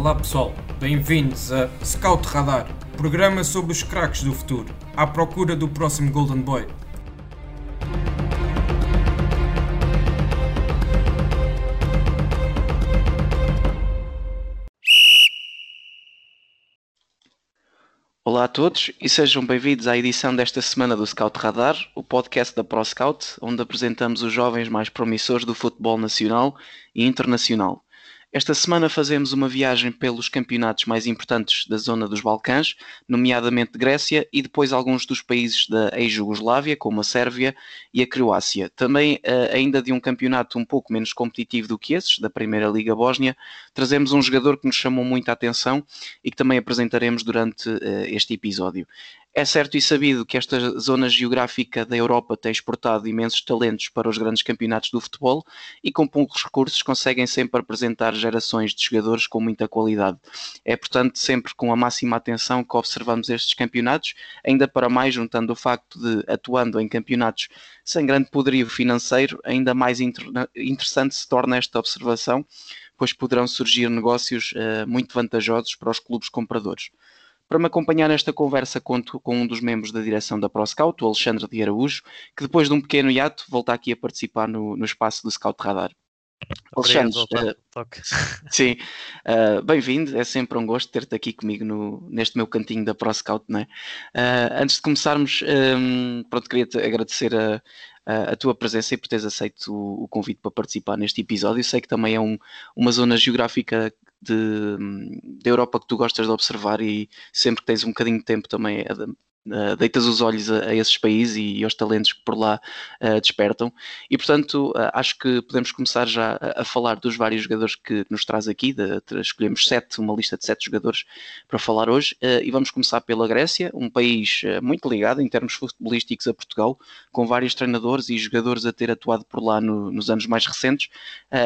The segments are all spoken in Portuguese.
Olá pessoal, bem-vindos a Scout Radar, programa sobre os craques do futuro, à procura do próximo Golden Boy. Olá a todos e sejam bem-vindos à edição desta semana do Scout Radar, o podcast da ProScout, onde apresentamos os jovens mais promissores do futebol nacional e internacional. Esta semana fazemos uma viagem pelos campeonatos mais importantes da zona dos Balcãs, nomeadamente Grécia e depois alguns dos países da ex-Jugoslávia, como a Sérvia e a Croácia. Também, uh, ainda de um campeonato um pouco menos competitivo do que esses, da Primeira Liga Bósnia, trazemos um jogador que nos chamou muita atenção e que também apresentaremos durante uh, este episódio. É certo e sabido que esta zona geográfica da Europa tem exportado imensos talentos para os grandes campeonatos do futebol e com poucos recursos conseguem sempre apresentar gerações de jogadores com muita qualidade. É, portanto, sempre com a máxima atenção que observamos estes campeonatos, ainda para mais juntando o facto de, atuando em campeonatos sem grande poderio financeiro, ainda mais inter interessante se torna esta observação, pois poderão surgir negócios uh, muito vantajosos para os clubes compradores. Para me acompanhar nesta conversa, conto com um dos membros da direção da ProScout, o Alexandre de Araújo, que depois de um pequeno hiato volta aqui a participar no, no espaço do Scout Radar. Alexandre, uh, sim, uh, bem-vindo, é sempre um gosto ter-te aqui comigo no, neste meu cantinho da ProScout, não é? Uh, antes de começarmos, um, pronto, queria-te agradecer a, a, a, tua presença e por teres aceito o, o, convite para participar neste episódio. Sei que também é um, uma zona geográfica de, da Europa que tu gostas de observar e sempre que tens um bocadinho de tempo também é Uh, deitas os olhos a, a, esses países e, e aos talentos que por lá uh, despertam. E, portanto, uh, acho que podemos começar já a, a, falar dos vários jogadores que nos traz aqui. De, de, escolhemos sete, uma lista de sete jogadores para falar hoje. e vamos começar pela Grécia, um país muito ligado em termos futebolísticos a Portugal, com vários treinadores e jogadores a ter atuado por lá no, nos anos mais recentes.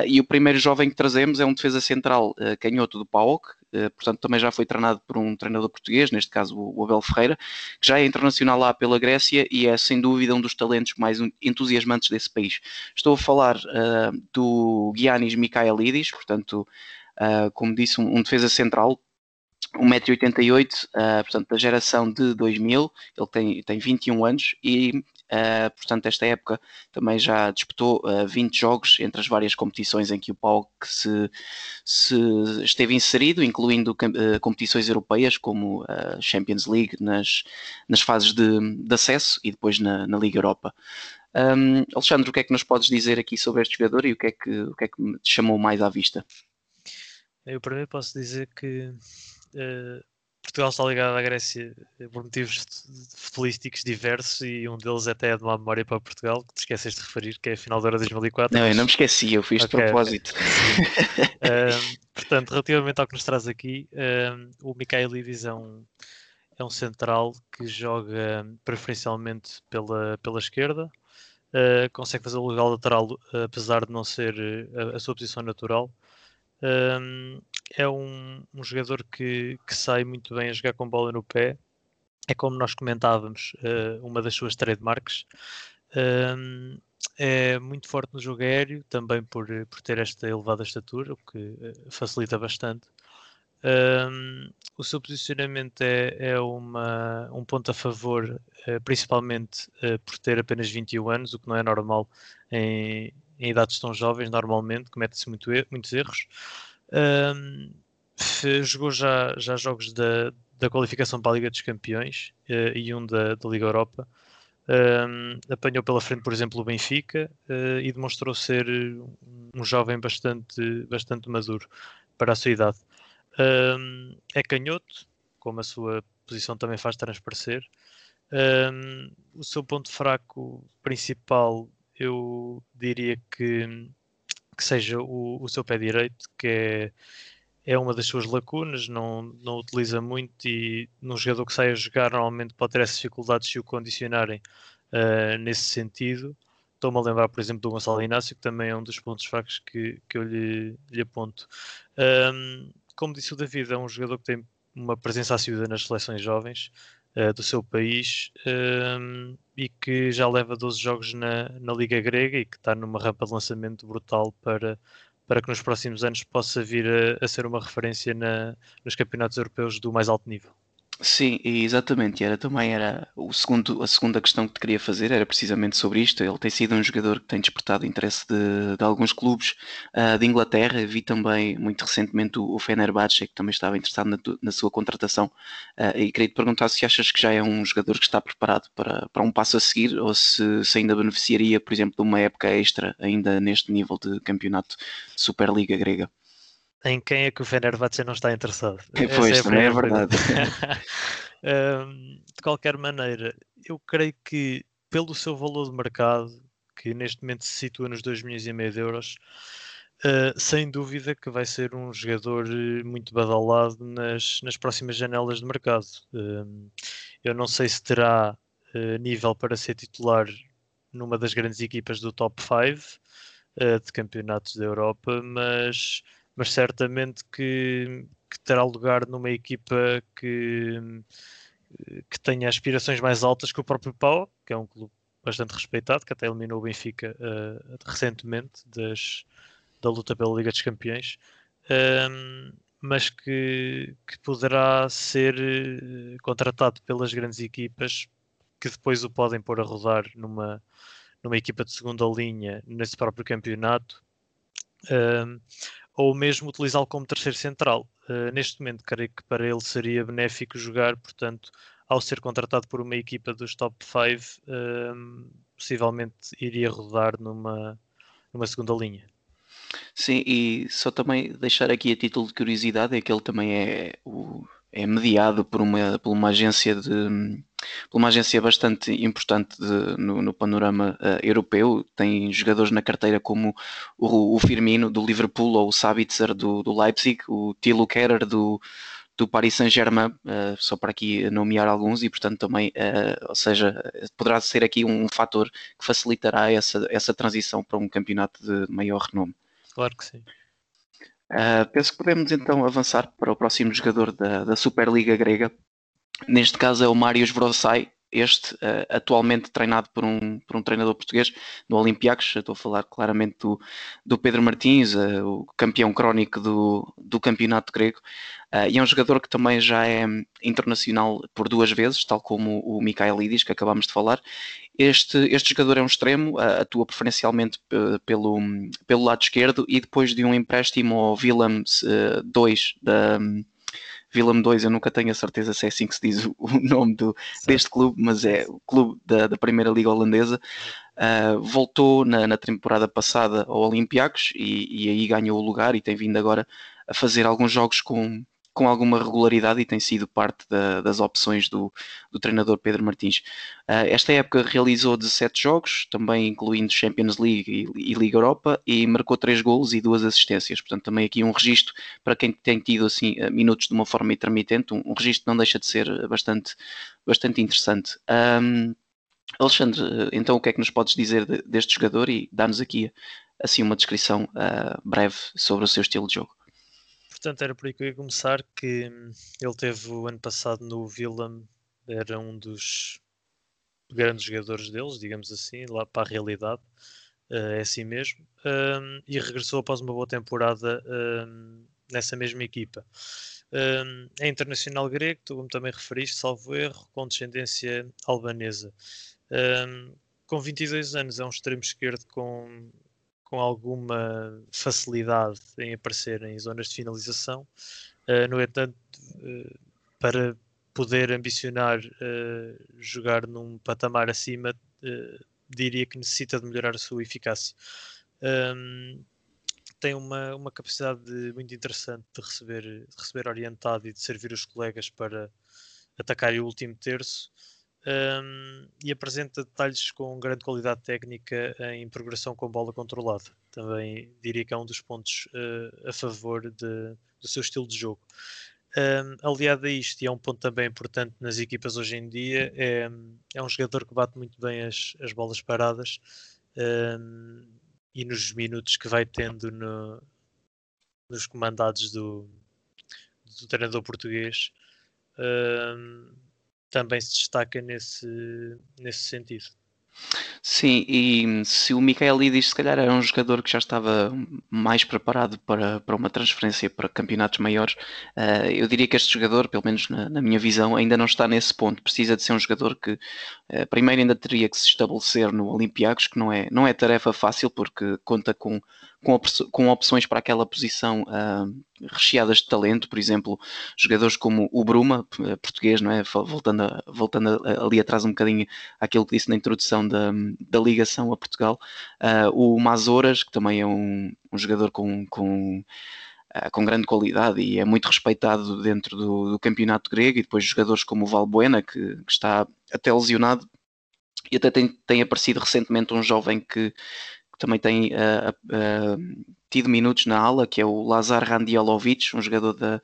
e o primeiro jovem que trazemos é um defesa central canhoto do PAOK, portanto também já foi treinado por um treinador português, neste caso o Abel Ferreira, que já é internacional lá pela Grécia e é sem dúvida um dos talentos mais entusiasmantes desse país. Estou a falar uh, do Giannis Michaelidis, portanto, uh, como disse, um, um defesa central 1,88m, uh, portanto, da geração de 2000, ele tem, tem 21 anos e, uh, portanto, esta época também já disputou uh, ah, 20 jogos entre as várias competições em que o PAOK se, se esteve inserido, incluindo uh, competições europeias como a Champions League nas, nas fases de, de acesso e depois na, na Liga Europa. Um, Alexandre, o que é que nos podes dizer aqui sobre este jogador e o que é que, o que, é que te chamou mais à vista? Eu, mim, posso dizer que uh, Portugal está ligado à Grécia por motivos futebolísticos diversos e um deles até é de uma memória para Portugal, que te esqueces de referir, que é a final da Euro 2004. Não, eu não me esqueci, eu fiz okay, de propósito. Okay. portanto, relativamente ao que nos traz aqui, o Mikael Livis é um, é um central que joga preferencialmente pela, pela esquerda, uh, consegue fazer o legal lateral, apesar de não ser a, a sua posição natural. Um, é um, um jogador que, que, sai muito bem a jogar com bola no pé. É como nós comentávamos, uh, uma das suas trademarks. Um, é muito forte no jogo aéreo, também por, por ter esta elevada estatura, o que uh, facilita bastante. Um, o seu posicionamento é, é uma, um ponto a favor, uh, principalmente por ter apenas 21 anos, o que não é normal em, em idades tão jovens, normalmente, comete-se muito er muitos erros. Jogou já, já jogos da, da qualificação para a Liga dos Campeões uh, e um da, da Liga Europa. Apanhou pela frente, por exemplo, o Benfica uh, e demonstrou ser um jovem bastante, bastante maduro para a sua idade. É canhoto, como a sua posição também faz transparecer. Um, o seu ponto fraco principal eu diria que, que seja o, o seu pé direito, que é, é uma das suas lacunas, não, não utiliza muito e num jogador que sai a jogar normalmente pode ter essas dificuldades se o condicionarem uh, nesse sentido. Estou-me a lembrar, por exemplo, do Gonçalo Inácio, que também é um dos pontos fracos que, que eu lhe, lhe aponto. Um, como disse o David, é um jogador que tem uma presença assídua nas seleções jovens, uh, do seu país um, e que já leva 12 jogos na, na Liga Grega e que está numa rampa de lançamento brutal para, para que nos próximos anos possa vir a, a ser uma referência na, nos campeonatos europeus do mais alto nível. Sim, exatamente. Era também era o segundo, a segunda questão que te queria fazer era precisamente sobre isto. Ele tem sido um jogador que tem despertado interesse de, de alguns clubes uh, de Inglaterra. Vi também muito recentemente o, o Fenerbahçe que também estava interessado na, na sua contratação. Uh, e queria te perguntar se achas que já é um jogador que está preparado para, para um passo a seguir ou se, se ainda beneficiaria, por exemplo, de uma época extra ainda neste nível de campeonato de Superliga grega em quem é que o Fenerbahçe não está interessado. Pois, é também é verdade. de qualquer maneira, eu creio que pelo seu valor de mercado, que neste momento se situa nos 2 milhões e meio de euros, uh, sem dúvida que vai ser um jogador eh, muito badalado nas, nas próximas janelas de mercado. Uh, eu não sei se terá uh, nível para ser titular numa das grandes equipas do top 5 de campeonatos da Europa, mas mas certamente que, que terá lugar numa equipa que, que tenha aspirações mais altas que o próprio Pau, que é um clube bastante respeitado, que até eliminou o Benfica uh, recentemente das, da luta pela Liga dos Campeões, um, mas que, que poderá ser uh, contratado pelas grandes equipas que depois o podem pôr a rodar numa, numa equipa de segunda linha nesse próprio campeonato. Um, ou mesmo utilizá-lo como terceiro central. Uh, neste momento, creio que para ele seria benéfico jogar, portanto, ao ser contratado por uma equipa dos top 5, uh, ehm, possivelmente iria rodar numa, numa segunda linha. Sim, e só também deixar aqui a título de curiosidade, é que ele também é, o, é mediado por uma, por uma agência de por uma agência bastante importante de, no, no, panorama uh, europeu. Tem jogadores na carteira como o, o Firmino do Liverpool ou o Sabitzer do, do Leipzig, o Tilo Kerer do, do Paris Saint-Germain, uh, só para aqui nomear alguns, e portanto também, uh, ou seja, poderá ser aqui um fator que facilitará essa, essa transição para um campeonato de maior renome. Claro que sim. Uh, penso que podemos então avançar para o próximo jogador da, da Superliga grega, Neste caso é o Marius Vrosai, este uh, atualmente treinado por um, por um treinador português no Olympiacos, estou a falar claramente do, do Pedro Martins, uh, o campeão crónico do, do campeonato grego, uh, e é um jogador que também já é internacional por duas vezes, tal como o Mikhailidis, que acabámos de falar. Este, este jogador é um extremo, atua preferencialmente pelo, pelo lado esquerdo e depois de um empréstimo ao Willem 2 da Willem 2, eu nunca tenho a certeza se é assim que se diz o, nome do, deste clube, mas é o clube da, da Primeira Liga Holandesa. Uh, voltou na, na, temporada passada ao Olympiacos e, e, aí ganhou o lugar e tem vindo agora a fazer alguns jogos com, com alguma regularidade e tem sido parte da, das opções do, do, treinador Pedro Martins. Uh, esta época realizou 17 jogos, também incluindo Champions League e, e, Liga Europa, e marcou 3 golos e 2 assistências. Portanto, também aqui um registro para quem tem tido assim ah, minutos de uma forma intermitente, um, um registro que não deixa de ser bastante, bastante interessante. Um, Alexandre, então o que é que nos podes dizer de, deste jogador e dar-nos aqui assim uma descrição uh, breve sobre o seu estilo de jogo? Portanto, era por aí que eu ia começar, que hum, ele teve o ano passado no Willem, era um dos grandes jogadores deles, digamos assim, lá para a realidade, uh, é assim mesmo, um, e regressou após uma boa temporada um, nessa mesma equipa. Um, é internacional grego, tu como também referiste, salvo erro, com descendência albanesa. com 22 anos é um extremo esquerdo com com alguma facilidade em aparecer em zonas de finalização. Uh, no entanto, uh, para poder ambicionar uh, jogar num patamar acima, diria que necessita de melhorar a sua eficácia. Um, tem uma, uma capacidade de, muito interessante de receber, de receber orientado e de servir os colegas para atacar o último terço um, e apresenta detalhes com grande qualidade técnica em progressão com bola controlada. Também diria que é um dos pontos uh, a favor de, do seu estilo de jogo. Um, aliado a isto, e é um ponto também importante nas equipas hoje em dia, é, é um jogador que bate muito bem as, as bolas paradas um, e nos minutos que vai tendo no, nos comandados do, do treinador português. Um, também se destaca nesse, nesse sentido. Sim, e se o Michaelidis se calhar era um jogador que já estava mais preparado para, para uma transferência para campeonatos maiores, uh, eu diria que este jogador, pelo menos na, na, minha visão, ainda não está nesse ponto. Precisa de ser um jogador que uh, primeiro ainda teria que se estabelecer no Olympiacos, que não é, não é tarefa fácil porque conta com com, com opções para aquela posição uh, recheadas de talento, por exemplo, jogadores como o Bruma, eh, português, não é? Voltando, a, voltando ali atrás um bocadinho àquilo que disse na introdução da, da ligação a Portugal, uh, o Mazoras, que também é um, um jogador com, com uh, com grande qualidade e é muito respeitado dentro do, do campeonato grego, e depois jogadores como o Valbuena, que, que está até lesionado, e até tem, tem aparecido recentemente um jovem que, que também tem uh, uh, tido minutos na ala, que é o Lazar Randialovic, um jogador da,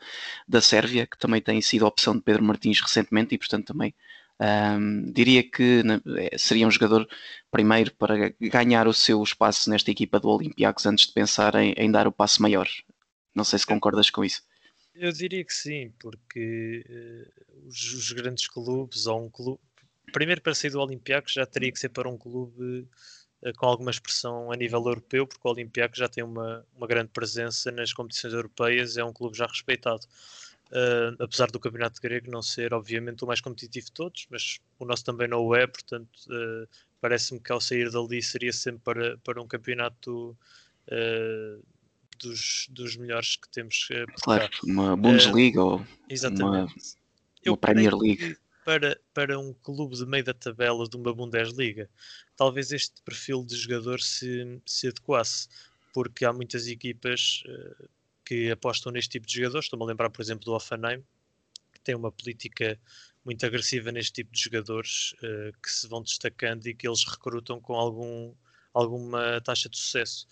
da Sérvia, que também tem sido opção de Pedro Martins recentemente e, portanto, também um, diria que né, seria um jogador primeiro para ganhar o seu espaço nesta equipa do Olympiacos antes de pensar em, em dar o passo maior. Não sei se concordas com isso. Eu diria que sim, porque uh, os, os, grandes clubes ou um clube. Primeiro para sair do Olympiacos já teria que ser para um clube eh, com alguma expressão a nível europeu, porque o Olympiacos já tem uma, uma grande presença nas competições europeias, é um clube já respeitado. Uh, apesar do campeonato grego não ser, obviamente, o mais competitivo de todos, mas o nosso também não o é, portanto, uh, parece-me que ao sair dali seria sempre para, para um campeonato uh, dos, dos melhores que temos. claro, uma Bundesliga ou uma, uma Premier League para, para um clube de meio da tabela de uma Bundesliga, talvez este perfil de jogador se, se adequasse, porque há muitas equipas uh, que apostam neste tipo de jogadores. Estou-me a lembrar, por exemplo, do Offenheim, que tem uma política muito agressiva neste tipo de jogadores uh, que se vão destacando e que eles recrutam com algum, alguma taxa de sucesso.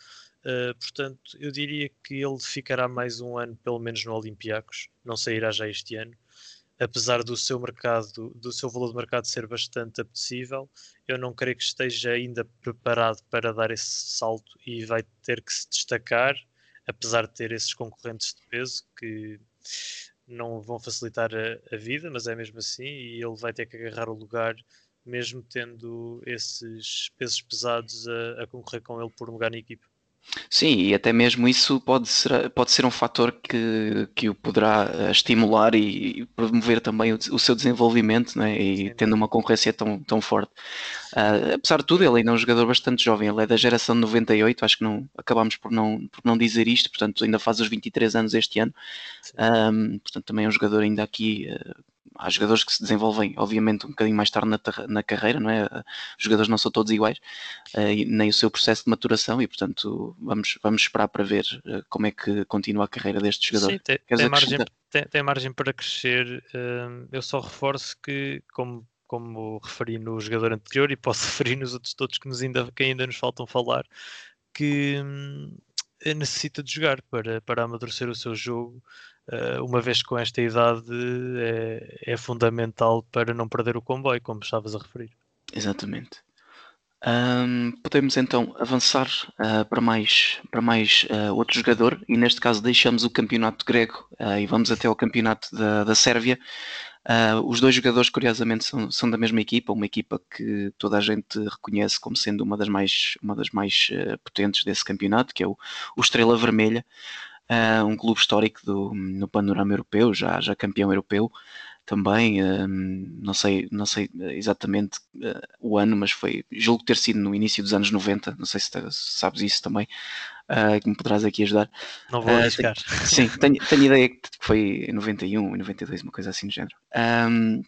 Uh, portanto, eu diria que ele ficará mais um ano, pelo menos no Olympiacos, não sairá já este ano apesar do seu mercado, do seu valor de mercado ser bastante apetecível, eu não creio que esteja ainda preparado para dar esse salto e vai ter que se destacar, apesar de ter esses concorrentes de peso que não vão facilitar a, a vida, mas é mesmo assim, e ele vai ter que agarrar o lugar mesmo tendo esses pesos pesados a, a concorrer com ele por um lugar na equipa. Sim, e até mesmo isso pode ser, pode ser um fator que, que o poderá eh, estimular e, e promover também o, o seu desenvolvimento, né? e tendo uma concorrência tão, tão forte. Uh, apesar de tudo, ele ainda é um jogador bastante jovem, ele é da geração de 98, acho que não acabámos por não, por não dizer isto, portanto ainda faz os 23 anos este ano, um, portanto também é um jogador ainda aqui uh, há jogadores que se desenvolvem, obviamente, um bocadinho mais tarde na, na carreira, não é? Os jogadores não são todos iguais, uh, nem o seu processo de maturação, e portanto vamos, vamos esperar para ver uh, como é que continua a carreira deste jogador. Sim, tem, tem margem, tem, tem, margem para crescer. Uh, eu só reforço que, como, como referi no jogador anterior, e posso referir nos outros todos que, nos ainda, que ainda nos faltam falar, que hum, necessita de jogar para, para amadurecer o seu jogo uma vez com esta idade, é, é, fundamental para não perder o comboio, como estavas a referir. Exatamente. Um, podemos então avançar uh, para mais, para mais uh, outro jogador e neste caso deixamos o campeonato grego e vamos até ao campeonato da, da Sérvia. os dois jogadores, curiosamente, são, são da mesma equipa, uma equipa que toda a gente reconhece como sendo uma das mais, uma das mais potentes desse campeonato, que é o, o Estrela Vermelha uh, um clube histórico do, no panorama europeu, já, já campeão europeu também, uh, não, sei, não sei exatamente uh, o ano, mas foi, julgo ter sido no início dos anos 90, não sei se, se sabes isso também, que me poderás aqui ajudar. Não vou arriscar. Tenho, sim, tenho, tenho ideia que foi em 91, em 92, uma coisa assim do género. Um,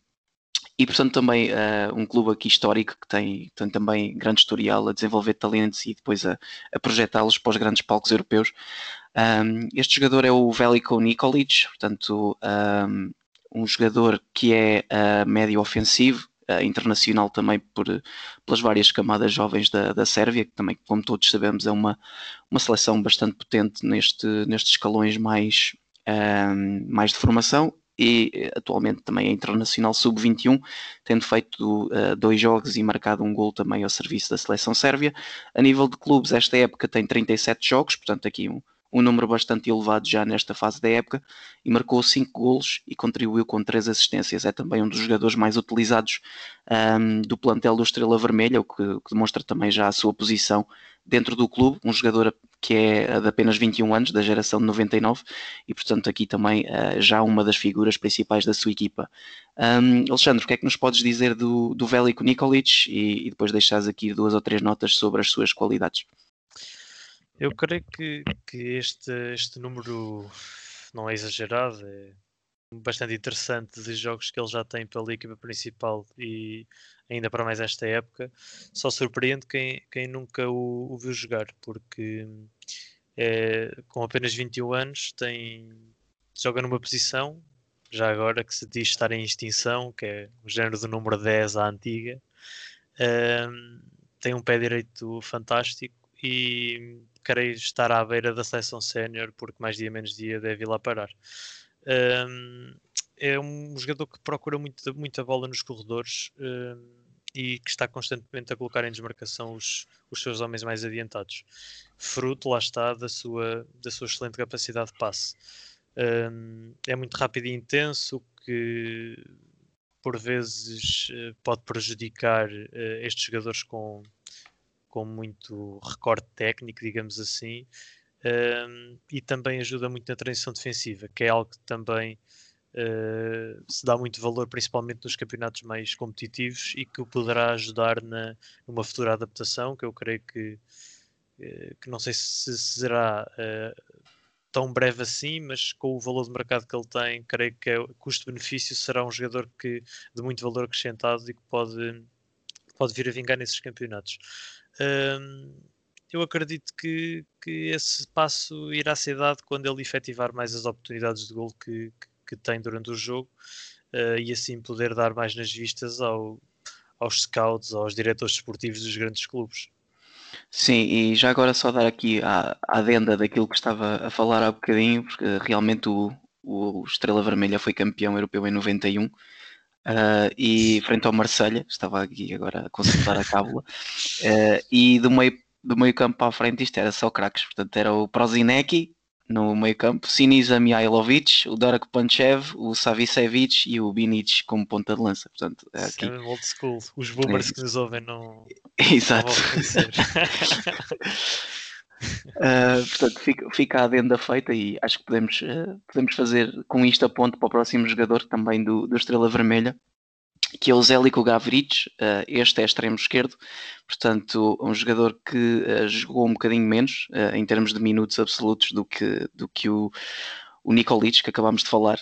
e portanto também uh, um clube aqui histórico que tem, tem, também grande historial a desenvolver talentos e depois a, a projetá-los para os grandes palcos europeus. Um, este jogador é o Veliko Nikolic, portanto, um, um jogador que é uh, médio ofensivo, uh, internacional também por, pelas várias camadas jovens da, da Sérvia, que também, como todos sabemos, é uma, uma seleção bastante potente neste, nestes escalões mais, um, mais de formação e atualmente também é internacional sub-21, tendo feito uh, dois jogos e marcado um gol também ao serviço da seleção sérvia. A nível de clubes, esta época tem 37 jogos, portanto aqui um, um número bastante elevado já nesta fase da época, e marcou 5 golos e contribuiu com 3 assistências. É também um dos jogadores mais utilizados um, do plantel do Estrela Vermelha, o que, que, demonstra também já a sua posição dentro do clube, um jogador que é de apenas 21 anos, da geração de 99, e portanto aqui também uh, já uma das figuras principais da sua equipa. Um, Alexandre, o que é que nos podes dizer do, do Veliko Nikolic e, e depois deixares aqui duas ou três notas sobre as suas qualidades? Eu creio que, que este, este número não é exagerado, é bastante interessante de jogos que ele já tem pela equipa principal e ainda para mais esta época. Só surpreende quem, quem nunca o, o viu jogar, porque é, com apenas 21 anos tem, joga numa posição, já agora que se diz estar em extinção, que é o género do número 10 à antiga. Tem um pé direito fantástico e querer estar à beira da seleção sénior, porque mais dia menos dia deve ir lá parar. Um, é um jogador que procura muito, muita bola nos corredores um, e que está constantemente a colocar em desmarcação os, os seus homens mais adiantados. Fruto, lá está, da sua, da sua excelente capacidade de passe. Um, é muito rápido e intenso, que por vezes eh, pode prejudicar uh, estes jogadores com, com muito recorte técnico, digamos assim, um, e também ajuda muito na transição defensiva, que é algo que também uh, se dá muito valor, principalmente nos campeonatos mais competitivos, e que o poderá ajudar na, numa futura adaptação, que eu creio que, uh, que não sei se será uh, tão breve assim, mas com o valor de mercado que ele tem, creio que é, custo-benefício será um jogador que, de muito valor acrescentado e que pode, pode vir a vingar nesses campeonatos. Um, eu acredito que, que esse passo irá ser dado quando ele efetivar mais as oportunidades de gol que, que, que tem durante o jogo uh, e assim poder dar mais nas vistas ao, aos scouts, aos diretores desportivos dos grandes clubes. Sim, e já agora só dar aqui a, adenda daquilo que estava a falar há bocadinho, porque realmente o, o Estrela Vermelha foi campeão europeu em 91 Uh, e frente ao Marselha, estava aqui agora a consultar a cábula, uh, e do meio, do meio campo para a frente isto era só craques, portanto era o Prozinecki no meio campo, Sinisa Mihailovic, o Darko Panchev, o Savicevic e o Binic como ponta de lança, portanto é aqui... É old school, os boomers é. que nos ouvem não, Exato. Não Uh, portanto, fica, fica a adenda feita e acho que podemos, uh, podemos fazer com isto a ponto para o próximo jogador também do, do Estrela Vermelha, que é o Zélico Gavric. Uh, este é extremo esquerdo, portanto, um jogador que jogou um bocadinho menos em termos de minutos absolutos do que, do que o, o que acabámos de falar.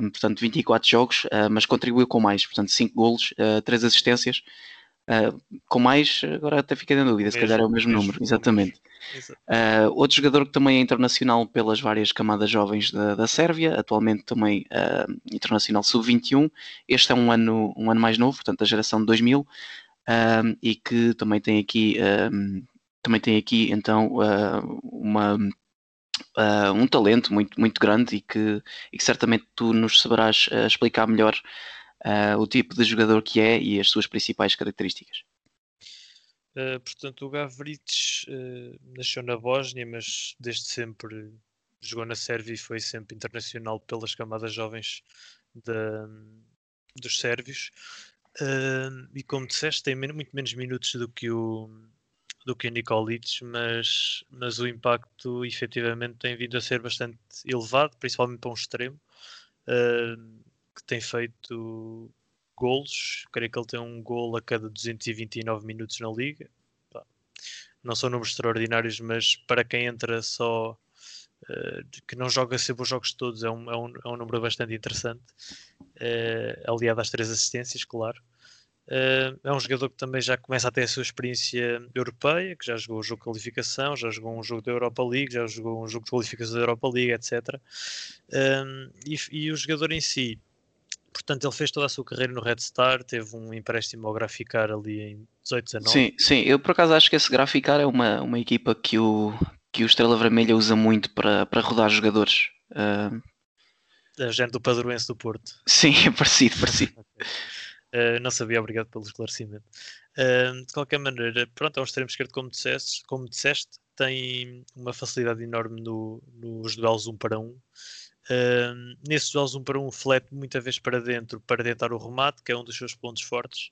portanto, 24 jogos, mas contribuiu com mais, portanto, 5 golos, 3 assistências. Uh, com mais, agora até fiquei em dúvida, se calhar é o mesmo, mesmo número, exatamente. Uh, outro jogador que também é internacional pelas várias camadas jovens da, da Sérvia, atualmente também uh, internacional sub-21. Este é um ano, um ano mais novo, portanto, da geração de 2000, e que também tem aqui, também tem aqui então uma. um talento muito, muito grande e que, e que certamente tu nos saberás explicar melhor uh, o tipo de jogador que é e as suas principais características. Uh, portanto, o Gavric uh, nasceu na Bósnia, mas desde sempre jogou na Sérvia e foi sempre internacional pelas camadas jovens dos sérvios. Uh, e como disseste, tem muito menos minutos do que o, do que Nikolic, mas, mas o impacto efetivamente tem vindo a ser bastante elevado, principalmente para um extremo. Uh, que tem feito golos. Creio que ele tem um gol a cada 229 minutos na liga. Não são números extraordinários, mas para quem entra só uh, que não joga sempre os jogos todos é um, é um, é um número bastante interessante. Uh, aliado às três assistências, claro. Uh, é um jogador que também já começa a ter a sua experiência europeia, que já jogou um jogo de qualificação, já jogou um jogo da Europa League, já jogou um jogo de qualificação da Europa League, etc. e, e, o jogador em si Portanto, ele fez toda a sua carreira no Red Star, teve um empréstimo ao Graficar ali em 18, 19. Sim, sim, eu por acaso acho que esse Graficar é uma, uma equipa que o, que o Estrela Vermelha usa muito para, para rodar jogadores. Uh... A gente do Padroense do Porto. Sim, é parecido, parecido. uh, não sabia, obrigado pelo esclarecimento. Uh, de qualquer maneira, pronto, é um extremo esquerdo, como disseste, como disseste tem uma facilidade enorme no, nos duelos 1 para 1. Nesses duelos 1 para 1, flete muitas vezes para dentro para tentar o remate, que é um dos seus pontos fortes.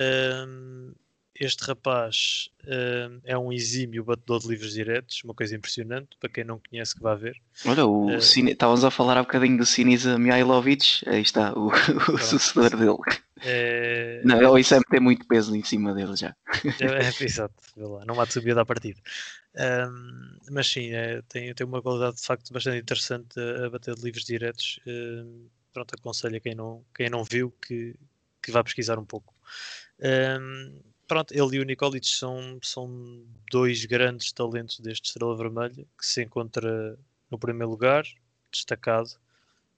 Uh, este rapaz uh, é um exímio batedor de livros diretos, uma coisa impressionante, para quem não conhece que vá ver. Olha, o uh, Cine... estávamos a falar há bocadinho do Sinisa Mihailovic, aí está o, o sucedor dele. É... Não, ele sempre tem muito peso em cima dele já. É, é, exato, lá, não há de subir da partida. Um, mas sim, é, tem, tem uma qualidade de facto bastante interessante a, a bater de livros diretos. Um, pronto, aconselho a quem não, quem não viu que, que vá pesquisar um pouco. Um, pronto, ele e o Nikolic são, são dois grandes talentos deste Estrela Vermelha que se encontra no primeiro lugar, destacado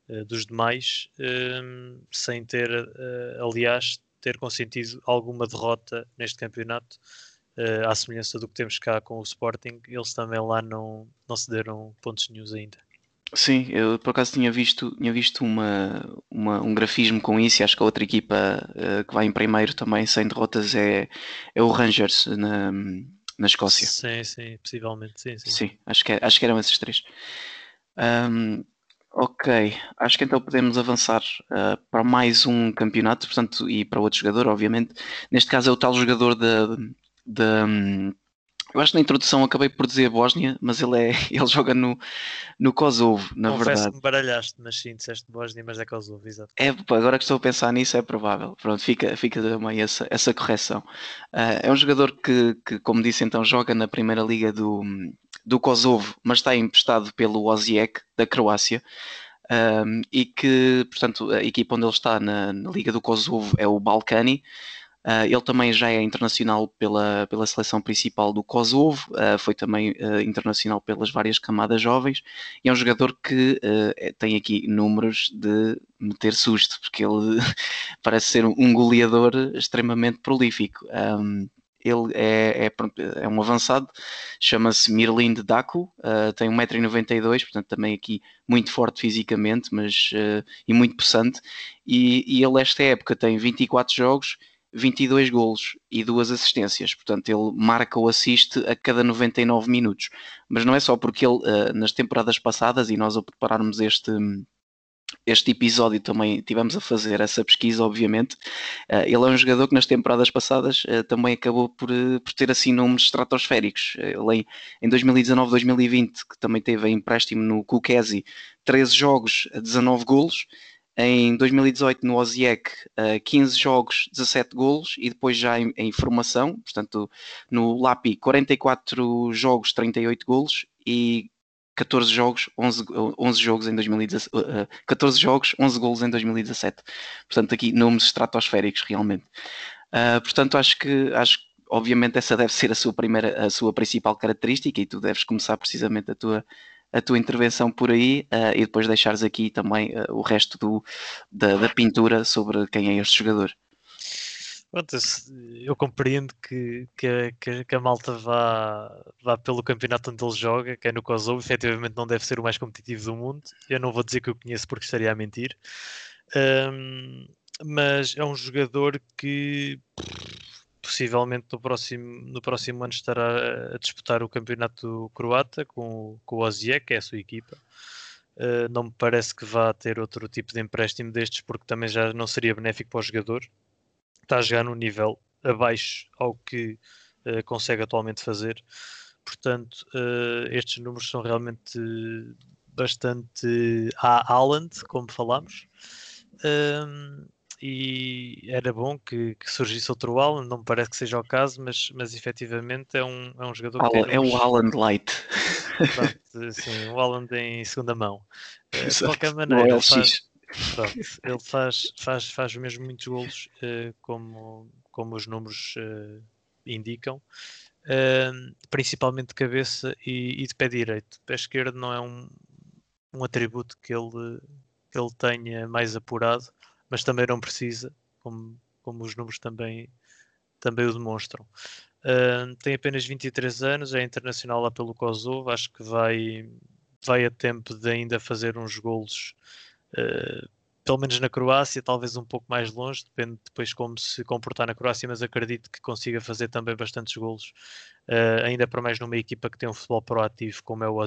uh, dos demais, uh, sem ter, uh, aliás, ter consentido alguma derrota neste campeonato, à semelhança do que temos cá com o Sporting, eles também lá não, não se deram pontos nenhums ainda. Sim, eu por acaso tinha visto, tinha visto uma, uma, um grafismo com isso e acho que a outra equipa uh, que vai em primeiro também sem derrotas é, é o Rangers na, na Escócia. Sim, sim, possivelmente, sim, sim. Sim, acho que, é, acho que eram esses três. Um, ok, acho que então podemos avançar uh, para mais um campeonato, portanto, e para outro jogador, obviamente. Neste caso é o tal jogador da, da, eu acho que na introdução acabei por dizer Bósnia, mas ele, é, ele joga no, no Kosovo, na Confesso verdade. que me baralhaste, mas sim, disseste Bósnia, mas é Kosovo, exato. É, agora que estou a pensar nisso é provável. Pronto, fica, fica também essa, essa correção. Uh, é um jogador que, que, como disse então, joga na primeira liga do, do Kosovo, mas está emprestado pelo Osijek, da Croácia. Um, e que, portanto, a equipa onde ele está na, na Liga do Kosovo é o Balkani. Uh, ele também já é internacional pela, pela seleção principal do Kosovo, uh, foi também uh, internacional pelas várias camadas jovens e é um jogador que é, tem aqui números de meter susto, porque ele parece ser um goleador extremamente prolífico. Um, ele é, é, é, um avançado, chama-se Mirlind Daku, uh, tem 1,92m, portanto também aqui muito forte fisicamente mas, uh, e muito possante. E, e, ele, esta época, tem 24 jogos 22 golos e duas assistências. Portanto, ele marca ou assiste a cada 99 minutos. Mas não é só porque ele, uh, nas temporadas passadas, e nós ao prepararmos este, este episódio também tivemos a fazer essa pesquisa, obviamente. Uh, ele é um jogador que nas temporadas passadas uh, também acabou por, por ter assim números estratosféricos. Ele em, 2019-2020, que também teve empréstimo no Kukesi, 13 jogos, 19 golos. Em 2018, no Osijek, 15 jogos, 17 golos, e depois já em, em formação, portanto, no Lapi, 44 jogos, 38 golos, e 14 jogos, 11, 11 jogos em 2017, 14 jogos, 11 golos em 2017. Portanto, aqui números estratosféricos realmente. Uh, portanto, acho que, acho obviamente essa deve ser a sua primeira, a sua principal característica e tu deves começar precisamente a tua a tua intervenção por aí uh, e depois deixares aqui também uh, o resto do, da, da, pintura sobre quem é este jogador. Eu compreendo que, que, que, a malta vá, vá pelo campeonato onde ele joga, que é no Kosovo, efetivamente não deve ser o mais competitivo do mundo. Eu não vou dizer que eu conheço porque estaria a mentir. Um, mas é um jogador que possivelmente no próximo, no próximo ano estará a disputar o campeonato croata com, com o Osijek, que é a sua equipa. Uh, não me parece que vá ter outro tipo de empréstimo destes, porque também já não seria benéfico para o jogador. Está a jogar num nível abaixo ao que uh, consegue atualmente fazer. Portanto, uh, estes números são realmente bastante a Haaland, como falámos. Um, e era bom que, que, surgisse outro Alan, não me parece que seja o caso, mas, mas efetivamente é um, é um jogador Alan, que É o Alan Light. Pronto, sim, o Alan em segunda mão. Eh, de qualquer maneira, ele faz, pronto, ele faz, faz, faz mesmo muitos golos, uh, como, como os números uh, indicam. Uh, principalmente de cabeça e, e, de pé direito. Pé esquerdo não é um, um atributo que ele, que ele tenha mais apurado, mas também não precisa, como, como os números também, também o demonstram. Uh, tem apenas 23 anos, é internacional lá pelo Kosovo, acho que vai, vai a tempo de ainda fazer uns golos uh, pelo menos na Croácia, talvez um pouco mais longe, depende depois como se comportar na Croácia, mas acredito que consiga fazer também bastantes golos, uh, ainda para mais numa equipa que tem um futebol proativo como é o.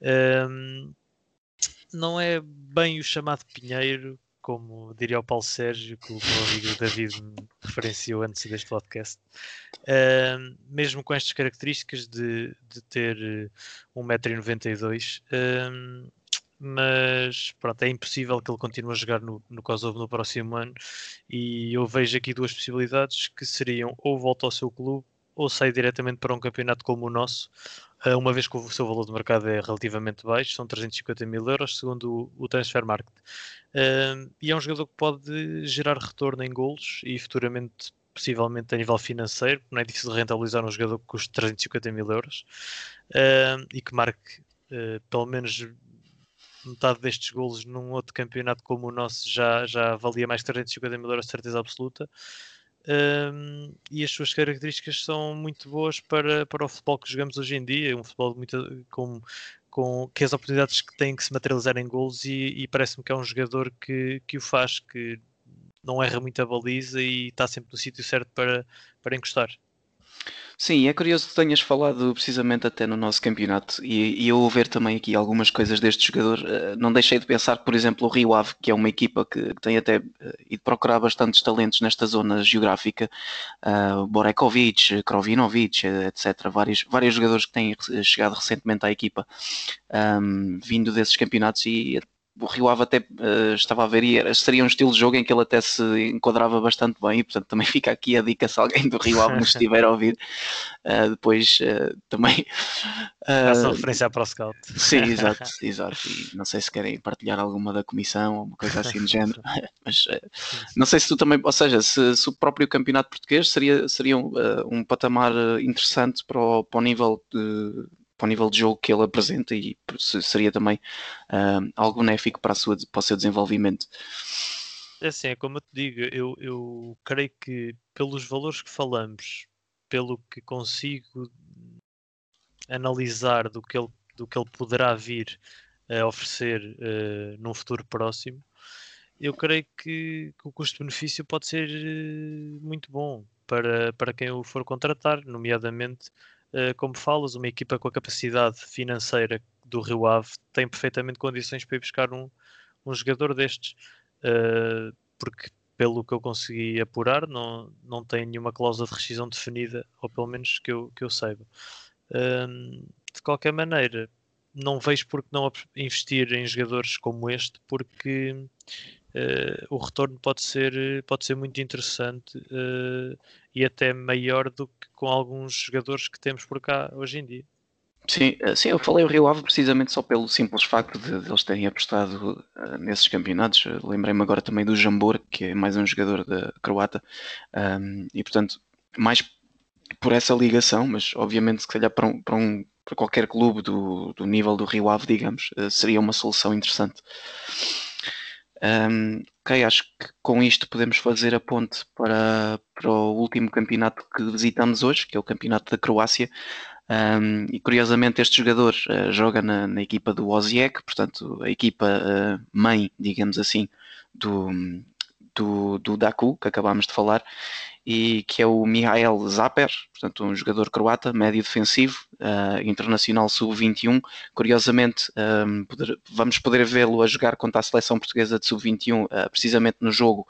Um, não é bem o chamado Pinheiro, como diria o Paulo Sérgio, que o meu amigo David me referenciou antes deste podcast. Uh, mesmo com estas características de, de ter 1,92m, uh, mas pronto, é impossível que ele continue a jogar no, no Kosovo no próximo ano. E eu vejo aqui duas possibilidades que seriam ou volta ao seu clube ou sai diretamente para um campeonato como o nosso, uma vez que o seu valor de mercado é relativamente baixo, são 350 mil euros, segundo o, Transfer Market. Uh, e é um jogador que pode gerar retorno em golos e futuramente, possivelmente a nível financeiro, não é difícil rentabilizar um jogador que custa 350 mil euros uh, e que marque uh, pelo menos metade destes golos num outro campeonato como o nosso já, já valia mais 350 mil euros de certeza absoluta. Um, e as suas características são muito boas para, para o futebol que jogamos hoje em dia, um futebol muito, com, com que as oportunidades que têm que se materializar em gols e, e parece-me que é um jogador que, que o faz, que não erra muito a baliza e está sempre no sítio certo para, para encostar. Sim, é curioso que tenhas falado precisamente até no nosso campeonato e, e eu ver também aqui algumas coisas deste jogador. Uh, não deixei de pensar que, por exemplo, o Rio Ave, que é uma equipa que, que tem até uh, ido procurar bastantes talentos nesta zona geográfica, uh, Borekovic, Krovinovic, etc. Vários, vários jogadores que têm chegado recentemente à equipa, um, vindo desses campeonatos e o Rio Ave até uh, estava a ver e era, seria um estilo de jogo em que ele até se enquadrava bastante bem e portanto também fica aqui a dica se alguém do Rio Ave nos estiver a ouvir uh, depois uh, também faça referência para o Scout. sim, exato, exato e não sei se querem partilhar alguma da comissão ou uma coisa assim do género mas não sei se tu também, ou seja se, se o próprio campeonato português seria, seria um, um patamar interessante para o, para o nível de para o nível de jogo que ele apresenta e seria também uh, algo benéfico para, a sua, para o seu desenvolvimento. É assim, é como eu te digo, eu, eu creio que pelos valores que falamos, pelo que consigo analisar do que ele, do que ele poderá vir a oferecer uh, num futuro próximo, eu creio que, que o custo-benefício pode ser uh, muito bom para, para quem o for contratar, nomeadamente como falas, uma equipa com a capacidade financeira do Rio Ave tem perfeitamente condições para ir buscar um, um jogador destes, uh, porque pelo que eu consegui apurar, não, não tem nenhuma cláusula de rescisão definida, ou pelo menos que eu, que eu saiba. Uh, de qualquer maneira, não vejo por que não investir em jogadores como este, porque uh, o retorno pode ser, pode ser muito interessante uh, e até maior do que com alguns jogadores que temos por cá hoje em dia. Sim, eh, sim, eu falei o Rio Ave precisamente só pelo simples facto de, de eles terem apostado uh, nesses campeonatos. Lembrei-me agora também do Jambor, que é mais um jogador da croata, um, e portanto, mais por essa ligação, mas obviamente se calhar para, um, para, um, para qualquer clube do, do nível do Rio Ave, digamos, uh, seria uma solução interessante. Um, ok, acho que com isto podemos fazer a ponte para, para o último campeonato que visitamos hoje, que é o campeonato da Croácia. Um, e curiosamente este jogador uh, joga na, na, equipa do Osijek, portanto a equipa uh, mãe, digamos assim, do, do, do Daku, que acabámos de falar, e que é o Mihael Zaper, portanto um jogador croata, médio defensivo, uh, internacional sub-21. Curiosamente, um, ehm, poder, vamos poder vê-lo a jogar contra a seleção portuguesa de sub-21, uh, precisamente no jogo,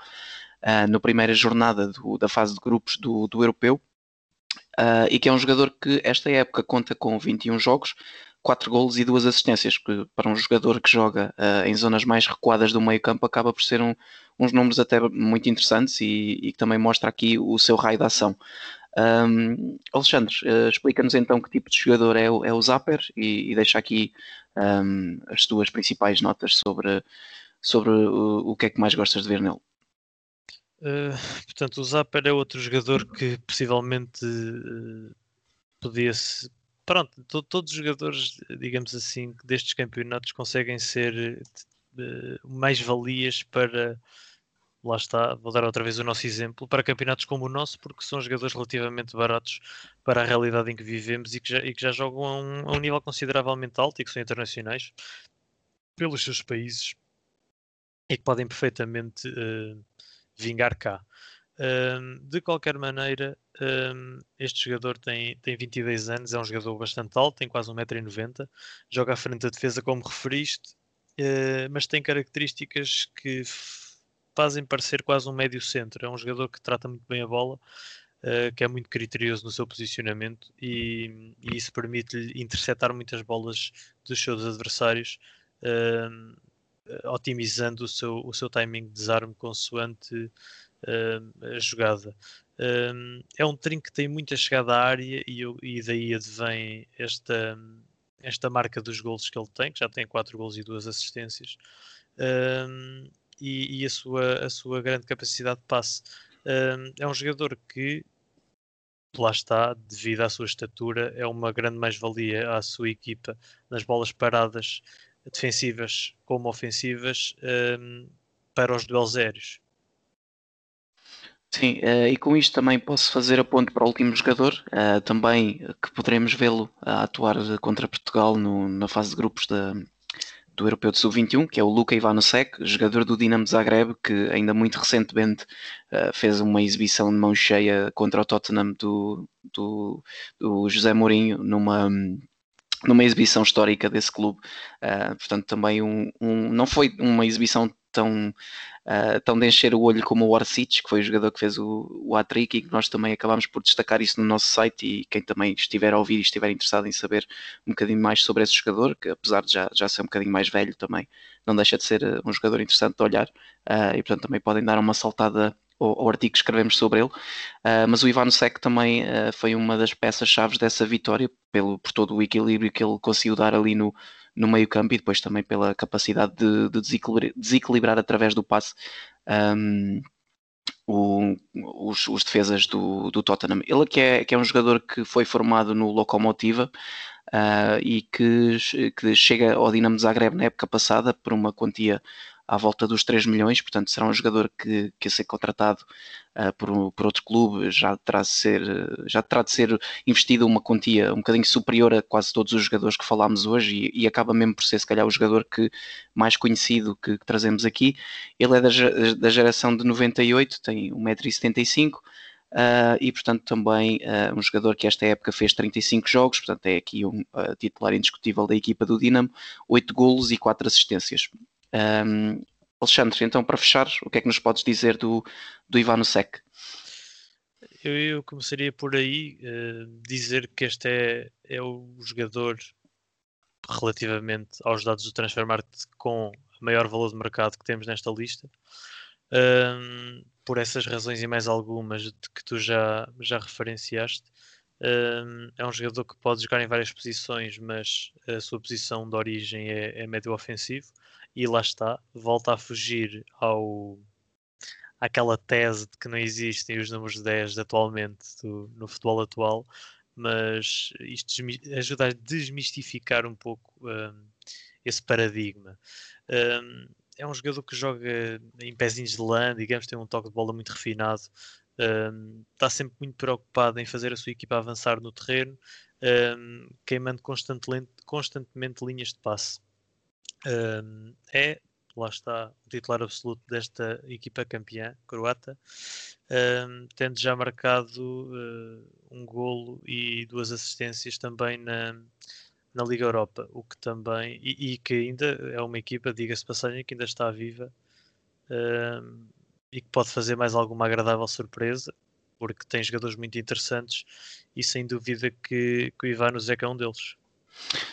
uh, na primeira jornada do, da fase de grupos do, do europeu. e que é um jogador que esta época conta com 21 jogos, 4 golos e 2 assistências, que para um jogador que joga em zonas mais recuadas do meio campo acaba por ser um, uns números até muito interessantes e, e que também mostra aqui o seu raio de ação. Um, Alexandre, uh, explica-nos então que tipo de jogador é, o, é o Zapper e, e deixa aqui um, as tuas principais notas sobre, sobre o, o, que é que mais gostas de ver nele. Uh, portanto, o Zapper é outro jogador que possivelmente uh, podia-se. Pronto, to, todos os jogadores, digamos assim, destes campeonatos conseguem ser uh, mais-valias para lá está, vou dar outra vez o nosso exemplo, para campeonatos como o nosso, porque são jogadores relativamente baratos para a realidade em que vivemos e que já, e que já jogam a um, a um nível consideravelmente alto e que são internacionais pelos seus países. e que podem perfeitamente uh, vingar cá. Um, de qualquer maneira, um, este jogador tem, tem 22 anos, é um jogador bastante alto, tem quase 1,90m, joga à frente da defesa, como referiste, uh, mas tem características que fazem parecer quase um médio centro. É um jogador que trata muito bem a bola, uh, que é muito criterioso no seu posicionamento e, e isso permite-lhe interceptar muitas bolas dos seus adversários. Uh, otimizando o seu, o seu timing de desarme consoante a jogada. Um, é um trinco que tem muita chegada à área e, e daí advém esta, esta marca dos gols que ele tem, que já tem 4 gols e 2 assistências, um, e, e, a, sua, a sua grande capacidade de passe. Um, é um jogador que, lá está, devido à sua estatura, é uma grande mais-valia à sua equipa nas bolas paradas defensivas como ofensivas para os duelos aéreos. Sim, uh, e com isto também posso fazer a ponte para o último jogador, uh, também que poderemos vê-lo a atuar contra Portugal no, na fase de grupos da, do Europeu de Sub-21, que é o Luka Ivanosek, jogador do Dinamo Zagreb, que ainda muito recentemente uh, fez uma exibição de mão cheia contra o Tottenham do, do, do José Mourinho numa, numa exibição histórica desse clube. portanto, também um, um, não foi uma exibição tão uh, tão de encher o olho como o Orsic, que foi o jogador que fez o, o hat-trick e que nós também acabámos por destacar isso no nosso site e quem também estiver a ouvir e estiver interessado em saber um bocadinho mais sobre esse jogador, que apesar de já, já ser um bocadinho mais velho também, não deixa de ser ah, um jogador interessante de olhar uh, e portanto também podem dar uma saltada ao, ao artigo que escrevemos sobre ele, uh, mas o Ivan Sek também uh, foi uma das peças-chave dessa vitória, pelo, por todo o equilíbrio que ele conseguiu dar ali no, no meio campo e depois também pela capacidade de, de desequilibrar, desequilibrar, através do passe um, o, os, os, defesas do, do, Tottenham. Ele que é, que é um jogador que foi formado no Locomotiva uh, e que, que chega ao Dinamo Zagreb na época passada por uma quantia à volta dos 3 milhões, portanto será um jogador que, que a ser contratado uh, por, por outro clube já terá, de ser, já terá de ser investido uma quantia um bocadinho superior a quase todos os jogadores que falámos hoje e, e acaba mesmo por ser se calhar o jogador que mais conhecido que, que trazemos aqui. Ele é da, da geração de 98, tem 1,75m. Uh, e portanto também uh, um jogador que esta época fez 35 jogos, portanto é aqui um uh, titular indiscutível da equipa do Dinamo, 8 golos e 4 assistências. Um, Alexandre, então para fechar, o que é que nos podes dizer do, do Ivanosek? Eu, eu começaria por aí uh, dizer que este é, é o jogador relativamente aos dados do Transfermarkt com maior valor de mercado que temos nesta lista. Um, por essas razões e mais algumas que tu já, já referenciaste. Um, é um jogador que pode jogar em várias posições, mas a sua posição de origem é, é médio ofensivo e lá está, volta a fugir ao àquela tese de que não existem os números 10 atualmente do, no futebol atual, mas isto ajuda a desmistificar um pouco um, esse paradigma. Um, é um jogador que joga em pezinhos de lã, digamos, tem um toque de bola muito refinado, um, está sempre muito preocupado em fazer a sua equipa avançar no terreno, um, queimando constantemente, constantemente linhas de passe é, lá está, o titular absoluto desta equipa campeã croata, tendo já marcado uh, um golo e duas assistências também na, na Liga Europa, o que também, e, e que ainda é uma equipa, diga-se passagem, que ainda está viva e que pode fazer mais alguma agradável surpresa, porque tem jogadores muito interessantes e sem dúvida que, que o Ivano Zeca é um deles.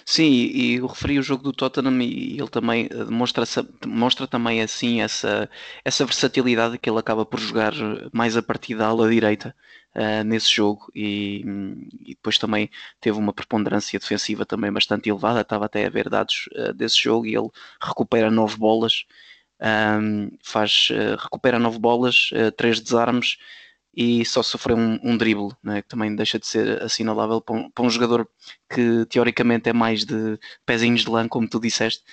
Sim, e eu referi o jogo do Tottenham e ele também eh, demonstra, demonstra também assim essa, essa versatilidade que ele acaba por jogar mais a partir da ala direita uh, nesse jogo. E, e, depois também teve uma preponderância defensiva também bastante elevada, estava até a ver dados uh, desse jogo e ele recupera nove bolas, um, faz, uh, recupera nove bolas, três desarmes e só sofreu um, um drible, né, que também deixa de ser assinalável para um, para um, jogador que teoricamente é mais de pezinhos de lã, como tu disseste,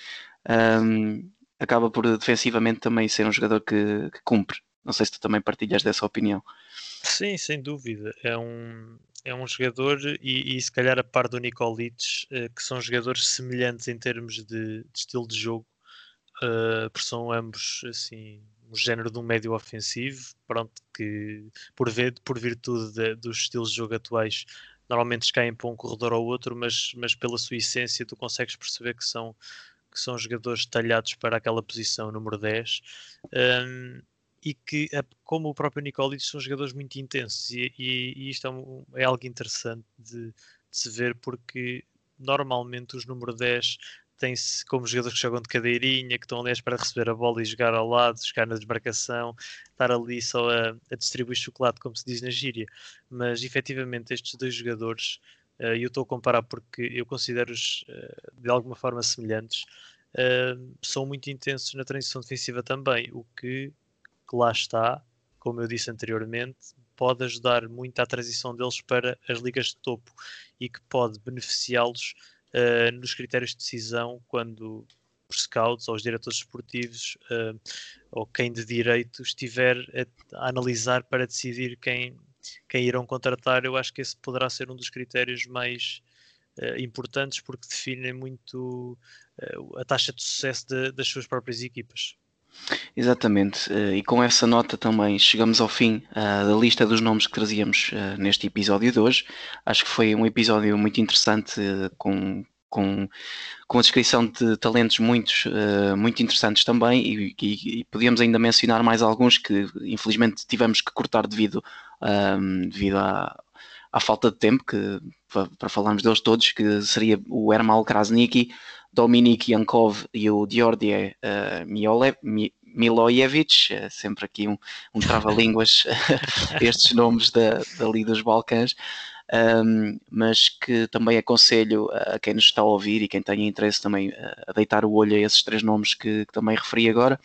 um, acaba por defensivamente também ser um jogador que, que, cumpre. Não sei se tu também partilhas dessa opinião. Sim, sem dúvida. É um, é um jogador, e, e se calhar a par do Nicolic, eh, que são jogadores semelhantes em termos de, de estilo de jogo uh, porque são ambos assim um género de um médio ofensivo, pronto, que por, ver, por virtude de, dos estilos de jogo atuais normalmente caem para um corredor ou outro, mas, mas pela sua essência tu consegues perceber que são, que são jogadores talhados para aquela posição número 10 um, e que, como o próprio Nicole disse, são jogadores muito intensos e, e, e isto é, um, é, algo interessante de, de, se ver porque normalmente os número 10 têm-se como jogadores que jogam de cadeirinha, que estão ali para receber a bola e jogar ao lado, jogar na desmarcação, estar ali só a, a distribuir chocolate, como se diz na gíria. Mas efetivamente estes dois jogadores, uh, eu estou a comparar porque eu considero-os uh, de alguma forma semelhantes, uh, são muito intensos na transição defensiva também, o que, que lá está, como eu disse anteriormente, pode ajudar muito à transição deles para as ligas de topo e que pode beneficiá-los uh, nos critérios de decisão quando os scouts ou os diretores esportivos uh, ou quem de direito estiver a, a, analisar para decidir quem, quem irão contratar, eu acho que esse poderá ser um dos critérios mais uh, importantes porque definem muito a taxa de sucesso de, das suas próprias equipas. Exatamente, e com essa nota também chegamos ao fim uh, da lista dos nomes que trazíamos uh, neste episódio de hoje. Acho que foi um episódio muito interessante, uh, com, com, com a descrição de talentos muitos, muito interessantes também, e, e, e, podíamos ainda mencionar mais alguns que infelizmente tivemos que cortar devido, devido à, à falta de tempo, que, para, para falarmos deles todos, que seria o Ermal Krasniki, Dominik Yankov e o Diordie uh, Miolev, Mi, Milojevic, uh, sempre aqui um, um trava-línguas, estes nomes da, dali dos Balcãs, um, mas que também aconselho a quem nos está a ouvir e quem tenha interesse também uh, a deitar o olho a esses três nomes que, que também referi agora.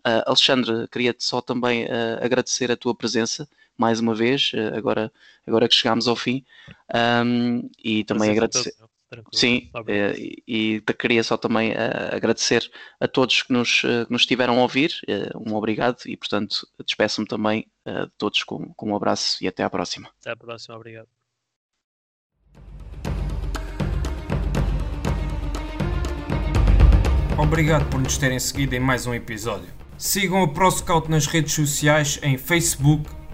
Uh, Alexandre, queria-te só também agradecer a tua presença mais uma vez, agora, agora que chegámos ao fim, um, e também agradecer. Tranquilo. Sim, eh, e, e queria só também uh, agradecer a todos que nos, uh, que nos estiveram a ouvir, uh, um obrigado e, portanto, despeço-me também de todos com, com um abraço e até à próxima. Até à próxima, obrigado. Obrigado por nos terem seguido em mais um episódio. Sigam o ProScout nas redes sociais em Facebook,